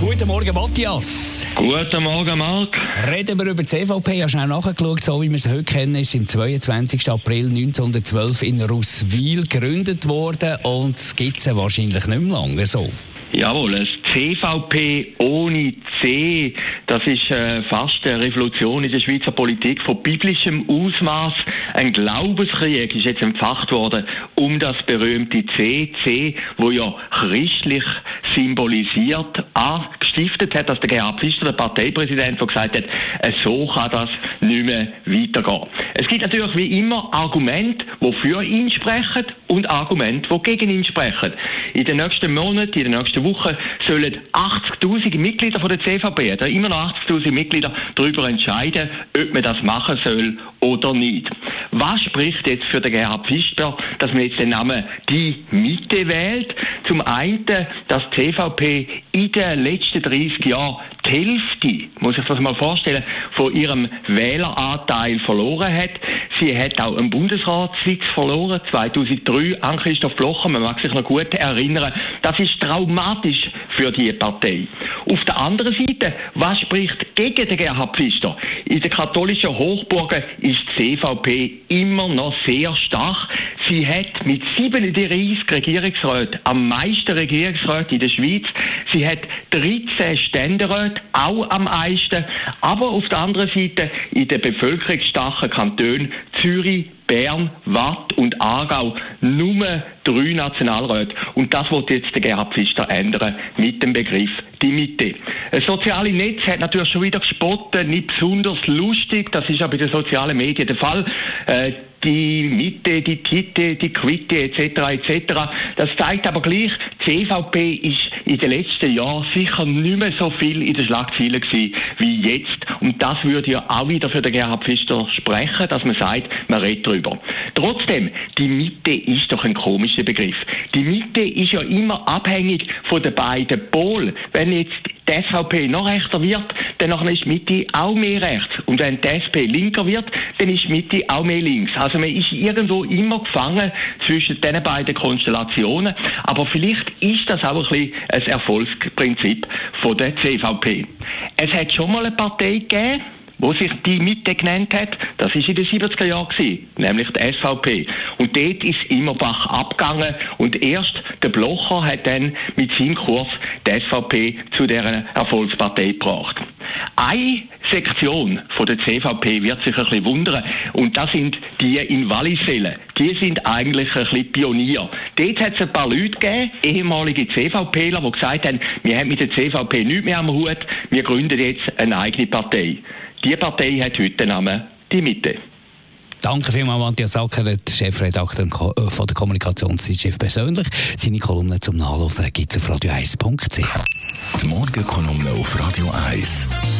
Guten Morgen, Matthias. Guten Morgen, Marc. Reden wir über die CVP. Ich habe schnell nachgeschaut, so wie wir sie heute kennen, ist im 22. April 1912 in Russwil gegründet worden und es gibt sie wahrscheinlich nicht mehr lange so. Jawohl, das CVP ohne C, das ist äh, fast eine Revolution in der Schweizer Politik von biblischem Ausmaß. Ein Glaubenskrieg ist jetzt entfacht worden um das berühmte C, C, wo ja christlich symbolisiert, angestiftet hat, dass der Gerhard Pfister, der Parteipräsident, der gesagt hat, äh, so kann das nicht mehr weitergehen. Es gibt natürlich wie immer Argumente, die für ihn sprechen und Argumente, die gegen ihn sprechen. In den nächsten Monaten, in den nächsten Wochen sollen 80.000 Mitglieder von der CVP, da immer noch 80.000 Mitglieder, darüber entscheiden, ob man das machen soll oder nicht. Was spricht jetzt für den Gerhard Pfister, dass man jetzt den Namen die Mitte wählt? Zum einen, dass die CVP in den letzten 30 Jahren die Hälfte, muss ich das mal vorstellen, von ihrem Wähleranteil verloren hat. Sie hat auch einen Bundesratssitz verloren, 2003 an Christoph Blocher, man mag sich noch gut erinnern. Das ist traumatisch für die Partei. Auf der anderen Seite, was spricht gegen den Gerhard Pfister? In den katholischen Hochburgen ist die CVP immer noch sehr stark. Sie hat mit 37 Regierungsräten am meisten Regierungsräte in der Schweiz. Sie hat 13 Ständeräte, auch am meisten. Aber auf der anderen Seite in den bevölkerungsstarken Kantonen Zürich, Bern, Watt und Aargau nur drei Nationalräte. Und das wird jetzt der Gerhard Pfister ändern mit dem Begriff die Mitte. Das soziale Netz hat natürlich schon wieder gespottet, nicht besonders lustig. Das ist ja bei den sozialen Medien der Fall. Äh, die Mitte, die Titte, die Quitte etc. etc. Das zeigt aber gleich, die CVP ist in den letzten Jahren sicher nicht mehr so viel in den Schlagzeilen gewesen wie jetzt. Und das würde ja auch wieder für den Gerhard Pfister sprechen, dass man sagt, man redet darüber. Trotzdem, die Mitte ist doch ein komischer Begriff. Die Mitte ist ja immer abhängig von den beiden Polen. Wenn jetzt die SVP noch rechter wird, dann ist Mitte auch mehr rechts. Und wenn die SP linker wird, dann ist Mitte auch mehr links. Also man ist irgendwo immer gefangen zwischen diesen beiden Konstellationen. Aber vielleicht ist das auch ein bisschen ein Erfolgsprinzip von der CVP. Es hat schon mal eine Partei gegeben, wo sich die Mitte genannt hat, das ist in den 70er Jahren nämlich die SVP. Und dort ist immer Bach abgegangen und erst der Blocher hat dann mit seinem Kurs die SVP zu deren Erfolgspartei gebracht. Eine Sektion von der CVP wird sich ein bisschen wundern. Und das sind die in Wallisellen. Die sind eigentlich ein bisschen Pionier. Dort hat es ein paar Leute gegeben, ehemalige CVPler, die gesagt haben, wir haben mit der CVP nichts mehr am Hut, wir gründen jetzt eine eigene Partei. Die Partei hat heute den Namen Die Mitte. Danke vielmals, Matthias Sacker, der Chefredakteur äh, von der Kommunikationszeitschrift persönlich. Seine Kolumne zum Nachlesen gibt es auf radio1.ch. Die Morgenkolumne auf Radio 1.